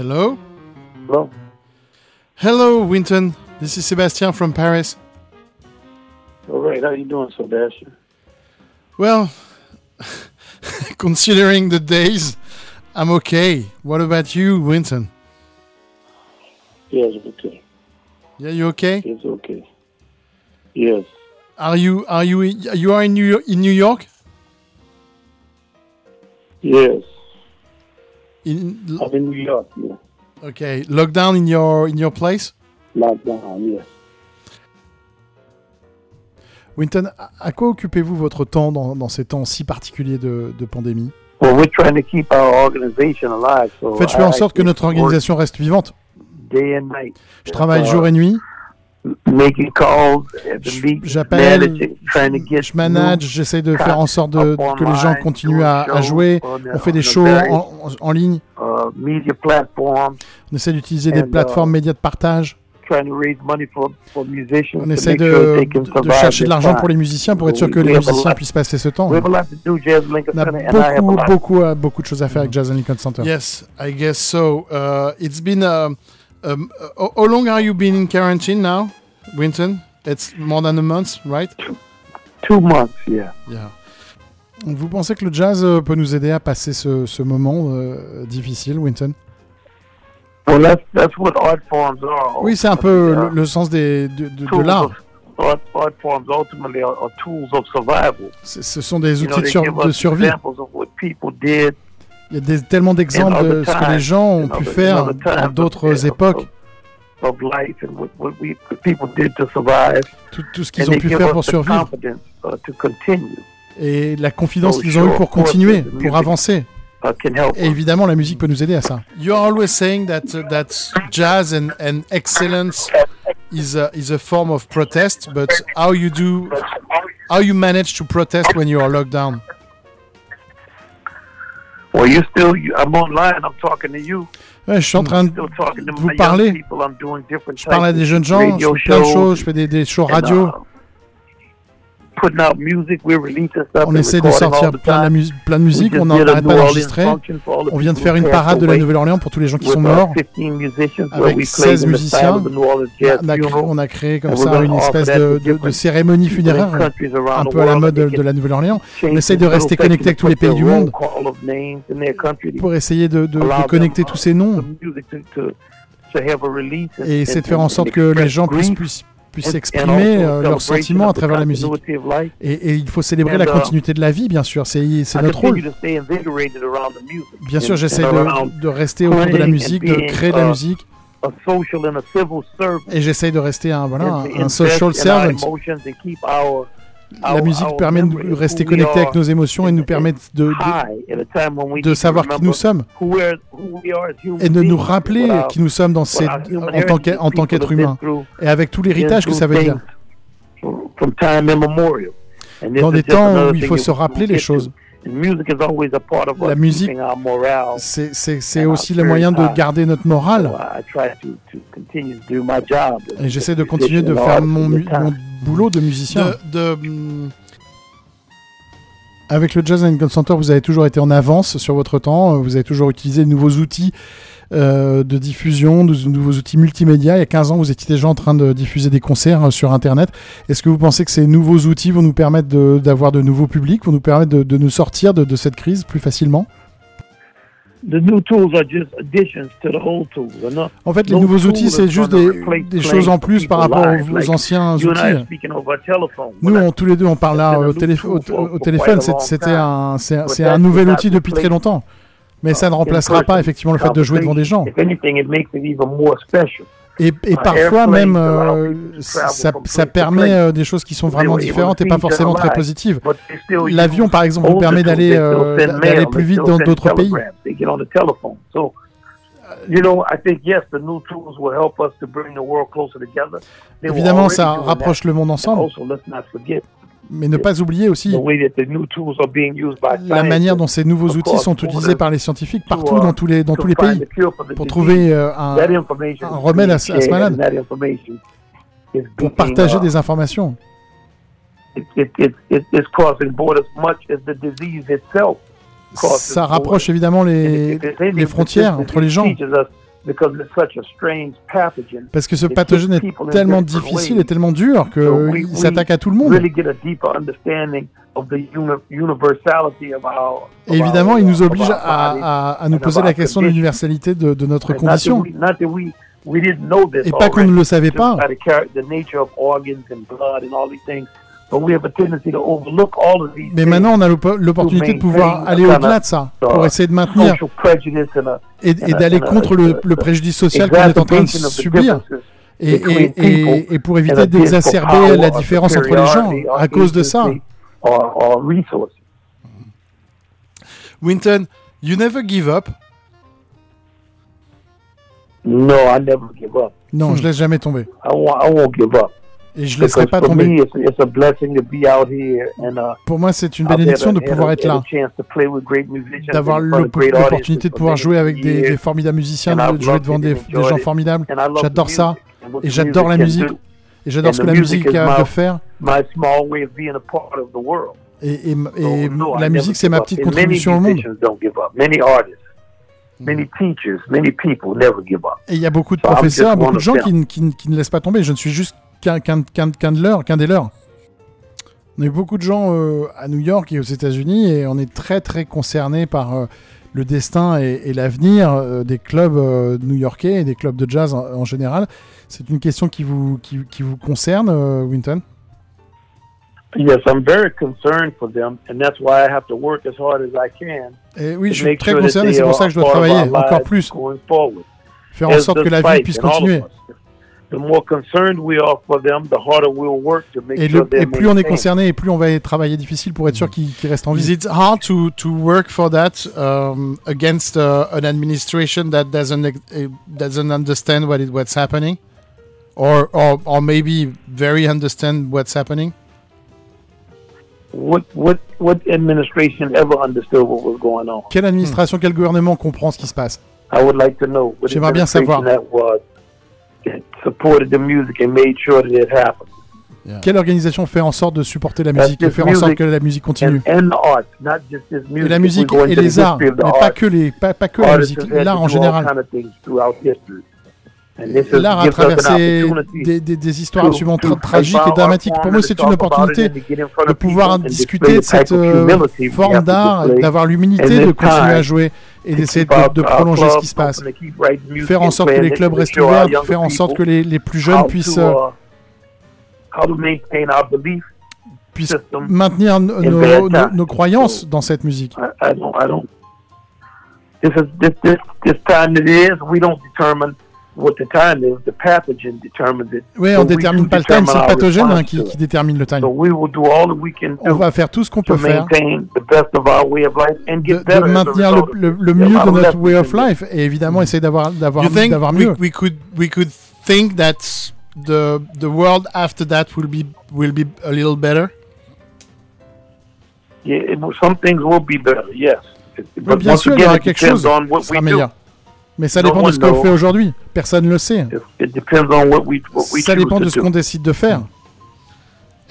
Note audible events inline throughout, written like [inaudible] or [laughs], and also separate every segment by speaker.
Speaker 1: Hello?
Speaker 2: Hello?
Speaker 1: Hello, Winton. This is Sebastian from Paris.
Speaker 2: All right. How you doing, Sebastian?
Speaker 1: Well, [laughs] considering the days, I'm okay. What about you, Winton?
Speaker 2: Yes, okay.
Speaker 1: Yeah, you okay?
Speaker 2: It's okay. Yes.
Speaker 1: Are you are you you are in New York, in New York?
Speaker 2: Yes.
Speaker 1: In
Speaker 2: I'm in New York. Yeah.
Speaker 1: okay, lockdown in your in your place?
Speaker 2: Lockdown. Yes.
Speaker 1: Winton, à- quoi occupez-vous votre temps dans, dans ces temps si particuliers de, de pandémie?
Speaker 2: Well, we're trying to keep our organization alive. So
Speaker 1: Faites faire en
Speaker 2: I
Speaker 1: sorte que notre organisation reste vivante.
Speaker 2: day and night,
Speaker 1: Je travaille
Speaker 2: Uh,
Speaker 1: jour et nuit,
Speaker 2: making calls at the
Speaker 1: j'appelle,
Speaker 2: managing, trying to get
Speaker 1: je manage, j'essaie de faire en sorte de, que les gens continuent à, à jouer. On fait des shows en, ligne,
Speaker 2: uh, media platforms,
Speaker 1: on essaie d'utiliser des
Speaker 2: uh,
Speaker 1: plateformes médias de partage.
Speaker 2: trying to raise money for, for musicians
Speaker 1: On
Speaker 2: to
Speaker 1: essaie de, chercher de l'argent pour
Speaker 2: time.
Speaker 1: les musiciens pour être sûr que les musiciens puissent passer ce temps. On a beaucoup, beaucoup, euh, beaucoup de choses à faire avec Jazz and Lincoln Center.
Speaker 3: Yes, I guess so. Uh, it's been. Um, um, uh, how long are you been in quarantine now, Winton? It's more than a month, right?
Speaker 2: two months, yeah.
Speaker 3: Yeah.
Speaker 1: Vous pensez que le jazz euh, peut nous aider à passer ce, ce moment euh, difficile, Winton?
Speaker 2: Well, that's that's what art forms are.
Speaker 1: Oui, c'est un peu le, le sens des, de, de- de l'art.
Speaker 2: of- Art, art forms ultimately are, are tools of survival.
Speaker 1: C'est- Ce sont des outils de, sur- de survie. Il y a des, tellement d'exemples de ce que les gens ont pu faire
Speaker 2: of-
Speaker 1: d'autres époques, tout, tout ce qu'ils ont pu faire pour survivre,
Speaker 2: uh,
Speaker 1: et la confidence
Speaker 2: So
Speaker 1: qu'ils ont eue pour continuer, pour avancer.
Speaker 2: uh.
Speaker 1: Et évidemment, la musique peut nous aider à ça.
Speaker 3: You're always saying that uh, that jazz and, and excellence is a, is a form of protest, but how you do, how you manage to protest when you are locked down?
Speaker 2: Well, you still. I'm online. I'm talking to you.
Speaker 1: Ouais, je suis en train de
Speaker 2: Still talking to
Speaker 1: vous
Speaker 2: my
Speaker 1: parler.
Speaker 2: young people. I'm doing different
Speaker 1: Je parle à des jeunes gens, je fais plein de choses, je fais des, des shows radio. On essaie de sortir plein de, mus- plein musique, on n'arrête pas d'enregistrer. On vient de faire une parade de la Nouvelle-Orléans pour tous les gens qui sont morts.
Speaker 2: 15 musicians where
Speaker 1: Avec
Speaker 2: we
Speaker 1: 16
Speaker 2: played in the
Speaker 1: musiciens. On a, créé,
Speaker 2: funeral.
Speaker 1: on a créé comme ça une espèce de, de- de
Speaker 2: different
Speaker 1: cérémonie funéraire, un peu à la mode de, la Nouvelle-Orléans. On essaye
Speaker 2: this
Speaker 1: de rester connecté avec
Speaker 2: to
Speaker 1: tous les pays du monde pour essayer de, connecter
Speaker 2: uh,
Speaker 1: tous ces noms et essayer de faire en sorte que les gens puissent, puissent exprimer euh, leurs sentiments à travers la musique. Et, et il faut célébrer la
Speaker 2: uh,
Speaker 1: continuité de la vie, bien sûr, c'est notre rôle. Bien sûr, j'essaie de, de rester autour de la musique, de créer de la
Speaker 2: uh,
Speaker 1: musique, et j'essaie de rester un, voilà, un, social servant. La musique permet de rester connecté avec nos émotions et nous permet de, de, savoir qui nous sommes et de nous rappeler qui nous sommes dans ces, en tant qu'être humain et avec tout l'héritage que ça veut dire. Dans des temps où il faut se rappeler les choses.
Speaker 2: And music is always a part of
Speaker 1: La
Speaker 2: us
Speaker 1: musique. C'est aussi le moyen de garder notre morale.
Speaker 2: As
Speaker 1: Et j'essaie de continuer de faire mon, mon boulot de musicien.
Speaker 3: Mm,
Speaker 1: Avec le Jazz and Center, vous avez toujours été en avance sur votre temps. Vous avez toujours utilisé de nouveaux outils euh, de diffusion, de, de nouveaux outils multimédia. Il y a 15 ans, vous étiez déjà en train de diffuser des concerts euh, sur Internet. Est-ce que vous pensez que ces nouveaux outils vont nous permettre de- d'avoir de, nouveaux publics, vont nous permettre de, de nous sortir de, de cette crise plus facilement?
Speaker 2: The new tools are just additions to the old tools. they're not-
Speaker 1: En fait, les
Speaker 2: no
Speaker 1: nouveaux outils, c'est juste des, choses en plus par rapport aux, anciens outils. Nous, on- tous les deux, on parle là au, télé- au- téléphone. C'était un, c'est un- nouvel outil depuis très longtemps. Mais ça ne remplacera pas effectivement le fait de jouer devant des gens. Et, et
Speaker 2: Uh,
Speaker 1: parfois même, euh, ça, permet euh, des choses qui sont vraiment différentes et pas forcément très positives. L'avion, par exemple, vous permet d'aller euh, d'aller plus vite dans d'autres pays. Évidemment, ça rapproche le monde ensemble, Mais ne pas oublier aussi la manière dont ces nouveaux outils sont utilisés par les scientifiques
Speaker 2: to,
Speaker 1: partout
Speaker 2: uh,
Speaker 1: dans tous les, dans
Speaker 2: to
Speaker 1: tous les pays pour trouver euh, un, remède à ce- à ce malade. pour partager
Speaker 2: uh,
Speaker 1: des informations. Ça rapproche évidemment les, les frontières entre les gens.
Speaker 2: Disease teaches us, because it's such a strange pathogen.
Speaker 1: Parce que ce pathogène est tellement difficile et tellement dur
Speaker 2: So
Speaker 1: que
Speaker 2: we-
Speaker 1: il
Speaker 2: we
Speaker 1: s'attaque à tout le monde. Et évidemment, il nous oblige à,
Speaker 2: body.
Speaker 1: à- à nous poser la question de l'universalité de, de notre condition. Et pas qu'on ne le savait pas. Mais maintenant, on a l'op- l'opportunité de pouvoir aller au-delà de ça, pour essayer de maintenir et, et d'aller contre le, le préjudice social qu'on est en train de subir.
Speaker 2: differences
Speaker 1: Et,
Speaker 2: between
Speaker 1: et, et,
Speaker 2: people
Speaker 1: et pour éviter d'exacerber la différence entre les gens à cause de ça.
Speaker 3: Winton, you never give up?
Speaker 2: No, I never give up.
Speaker 1: Non, je laisse jamais tomber.
Speaker 2: I won't give up.
Speaker 1: Et je laisserai
Speaker 2: Because
Speaker 1: pas
Speaker 2: for
Speaker 1: tomber.
Speaker 2: me, it's, it's a blessing to be out here and uh,
Speaker 1: Pour moi, c'est une bénédiction de pouvoir être là, d'avoir l'opportunité de pouvoir jouer avec des, formidables musiciens, de jouer devant des, gens formidables. J'adore ça. Et j'adore la musique. Et j'adore ce que la musique a
Speaker 2: my-
Speaker 1: de faire. Et, et, et
Speaker 2: So, no, I
Speaker 1: la musique, c'est ma petite contribution au monde.
Speaker 2: up.
Speaker 1: Et il y a beaucoup de professeurs, beaucoup de gens qui, ne- qui, ne- qui ne laissent pas tomber. Je ne suis juste qu'un de des leurs. On a eu beaucoup de gens euh, à New York et aux États-Unis et on est très très concernés par euh, le destin et, et l'avenir euh, des clubs new-yorkais et des clubs de jazz en, en général. C'est une question qui vous, qui, qui vous concerne, Winton?
Speaker 2: Yes, I'm very concerned for them, and that's why I have to work as hard as I can
Speaker 1: Et oui,
Speaker 2: to
Speaker 1: je suis très concerné, c'est pour ça que je dois travailler encore plus, faire en sorte que la vie puisse continuer. Et, le- plus on est concerné et plus on va travailler difficile pour être sûr qu'ils qu'ils restent en
Speaker 3: Is
Speaker 1: vie.
Speaker 3: it hard to, to work for that um, against uh, an administration that doesn't ex- eh, doesn't understand what it, what's happening, or, or or maybe very understand what's happening?
Speaker 2: What what what administration ever understood what was going on?
Speaker 1: Quelle administration, quel gouvernement comprend ce qui se passe?
Speaker 2: I would like to know
Speaker 1: J'aimerais bien
Speaker 2: administration
Speaker 1: savoir.
Speaker 2: that was that supported the music and made sure that it happened.
Speaker 1: Quelle organisation fait en sorte de supporter la musique et faire en sorte que la musique continue?
Speaker 2: And, and the arts, not just this music.
Speaker 1: Et la musique et les arts, mais pas que, les, pas, pas que la musique, l'art en général.
Speaker 2: kind of
Speaker 1: L'art a traversé des, des, des histoires
Speaker 2: to-
Speaker 1: absolument tra- tragiques et dramatiques. Pour
Speaker 2: form
Speaker 1: moi, c'est une opportunité de pouvoir discuter de cette euh, forme d'art, d'avoir l'humilité de continuer à jouer et d'essayer de, prolonger ce qui se passe. Faire en sorte que les clubs restent
Speaker 2: our
Speaker 1: ouverts, faire en sorte que les, les plus jeunes puissent,
Speaker 2: uh,
Speaker 1: euh, puissent maintenir nos, croyances dans cette musique.
Speaker 2: I, I don't. I don't. This is this this this time that it is. We don't determine what the time is. The pathogen determines it.
Speaker 1: Oui,
Speaker 2: So
Speaker 1: on
Speaker 2: we
Speaker 1: détermine pas le time, c'est le pathogène hein, qui, détermine le time.
Speaker 2: So we will do all that we can
Speaker 1: On va faire tout ce qu'on
Speaker 2: to
Speaker 1: peut faire
Speaker 2: maintain the best of our way of life and
Speaker 1: de, maintenir le, le- mieux de notre
Speaker 2: of
Speaker 1: way of life et évidemment essayer d'avoir d'avoir
Speaker 3: you think
Speaker 1: d'avoir
Speaker 3: we,
Speaker 1: mieux.
Speaker 3: we could we could think that the the world after that will be will be a little better?
Speaker 2: Yeah, it will- some things will be better. Yes. It-
Speaker 1: Oui,
Speaker 2: But
Speaker 1: bien
Speaker 2: once
Speaker 1: sûr, il y
Speaker 2: again,
Speaker 1: aura
Speaker 2: it
Speaker 1: quelque
Speaker 2: depends
Speaker 1: chose
Speaker 2: on
Speaker 1: qui
Speaker 2: what
Speaker 1: sera
Speaker 2: we do.
Speaker 1: meilleur. Mais ça
Speaker 2: No
Speaker 1: dépend de ce qu'on fait aujourd'hui. Personne ne le sait.
Speaker 2: It, it depends on what we what we
Speaker 1: Ça dépend
Speaker 2: to
Speaker 1: de ce
Speaker 2: do.
Speaker 1: qu'on décide de faire.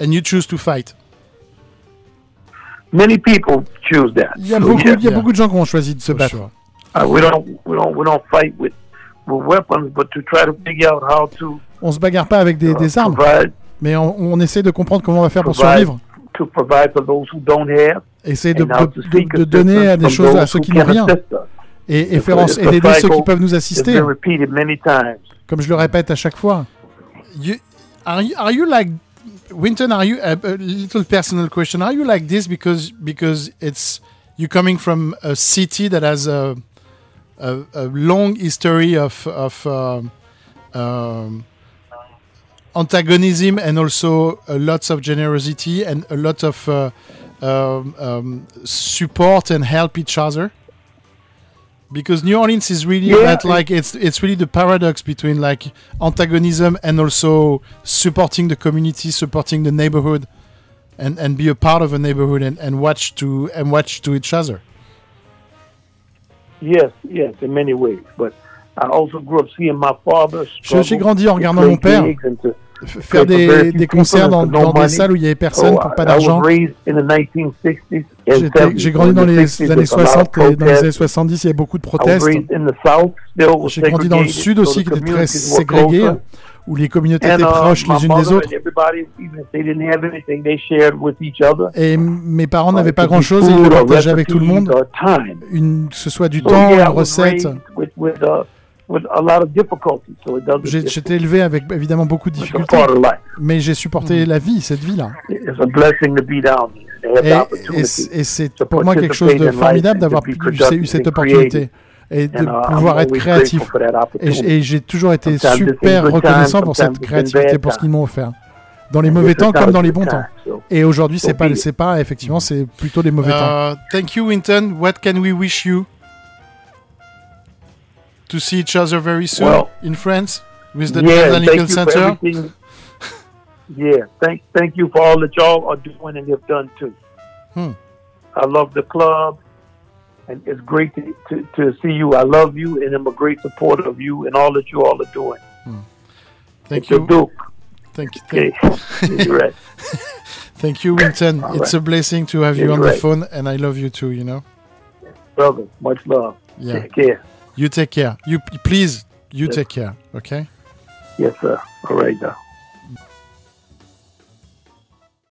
Speaker 3: And you choose to fight.
Speaker 2: Many people choose that.
Speaker 1: Il y a,
Speaker 2: So,
Speaker 1: beaucoup,
Speaker 2: yeah.
Speaker 1: il y a beaucoup de gens qui ont choisi de se battre.
Speaker 3: sure.
Speaker 2: Uh, we don't we don't we don't fight with with weapons, but to try to figure out how to
Speaker 1: On se bagarre pas avec des,
Speaker 2: uh,
Speaker 1: des armes,
Speaker 2: provide
Speaker 1: mais on, on essaie de comprendre comment on va faire pour
Speaker 2: Provide.
Speaker 1: survivre.
Speaker 2: to provide for those who don't have,
Speaker 1: Essayer de, de-
Speaker 2: to
Speaker 1: de- de donner à des choses à
Speaker 2: those
Speaker 1: ceux
Speaker 2: who
Speaker 1: qui n'ont rien
Speaker 2: assist us.
Speaker 1: Et, et faire en- et
Speaker 2: a
Speaker 1: d'aider ceux qui peuvent nous assister.
Speaker 2: been repeated many times.
Speaker 1: Comme je le répète à chaque fois.
Speaker 3: You are you are you like Winton? Are you a, a little personal question? Are you like this because because it's you coming from a city that has a a, a long history of of um, um, antagonism and also a lots of generosity and a lot of uh, um, um, support and help each other? Because New Orleans is really
Speaker 2: Yeah,
Speaker 3: that like it's it's really the paradox between like antagonism and also supporting the community, supporting the neighborhood, and and be a part of a neighborhood and, and watch to and watch to each other.
Speaker 2: Yes, yes, in many ways. But I also grew up seeing my father
Speaker 1: J'ai grandi en regardant mon père faire des, concerts dans, des salles où il y avait personne,
Speaker 2: Oh,
Speaker 1: pour pas d'argent?
Speaker 2: raised in the 1960s and
Speaker 1: J'étais-
Speaker 2: 70s.
Speaker 1: J'ai grandi dans les
Speaker 2: 60s,
Speaker 1: années
Speaker 2: there was a lot of
Speaker 1: 60 et dans les années 70, il y avait beaucoup de protestes. J'ai grandi dans le sud aussi, qui était très
Speaker 2: closer.
Speaker 1: où les communautés étaient
Speaker 2: uh,
Speaker 1: proches les unes des autres. Et mes parents n'avaient pas grand-chose et ils le partageaient avec tout le monde, une, que ce soit du temps, une recette.
Speaker 2: Raised with, with, with a lot of difficulties, so it doesn't.
Speaker 1: J'ai-
Speaker 2: It's,
Speaker 1: J'étais élevé avec évidemment beaucoup de difficultés, mais j'ai supporté la vie, cette vie-là.
Speaker 2: It's a blessing to be down here. They have
Speaker 1: Et, c'est
Speaker 2: to
Speaker 1: pour moi quelque chose de formidable
Speaker 2: and
Speaker 1: d'avoir
Speaker 2: to be
Speaker 1: eu cette
Speaker 2: and
Speaker 1: opportunité et de
Speaker 2: uh,
Speaker 1: pouvoir être créatif.
Speaker 2: grateful for that
Speaker 1: Et, j'ai toujours été super reconnaissant
Speaker 2: times,
Speaker 1: pour cette créativité, pour ce qu'ils m'ont offert. Dans les mauvais temps comme dans les
Speaker 2: good
Speaker 1: bons temps. Et aujourd'hui, c'est pas, pas effectivement, c'est plutôt les mauvais temps.
Speaker 3: Uh, thank you, Winton. What can we wish you? To see each other very soon
Speaker 2: Well,
Speaker 3: in France with the
Speaker 2: yeah, you
Speaker 3: Center.
Speaker 2: for everything. Yeah, thank thank you for all that y'all are doing and have done too.
Speaker 3: Hmm.
Speaker 2: I love the club, and it's great to, to, to see you. I love you, and I'm a great supporter of you and all that you all are doing.
Speaker 3: Thank
Speaker 2: it's
Speaker 3: you.
Speaker 2: Duke.
Speaker 3: Thank you.
Speaker 2: Okay,
Speaker 3: Thank,
Speaker 2: you're right. [laughs]
Speaker 3: thank you, Winton.
Speaker 2: All
Speaker 3: It's
Speaker 2: right.
Speaker 3: a blessing to have
Speaker 2: Yeah,
Speaker 3: you on
Speaker 2: you're
Speaker 3: the
Speaker 2: right.
Speaker 3: phone, and I love you too. You know.
Speaker 2: brother. Much love.
Speaker 3: Yeah.
Speaker 2: Take care.
Speaker 3: You take care. You please. You
Speaker 2: Yes.
Speaker 3: take care. Okay.
Speaker 2: Yes, sir. All right, now.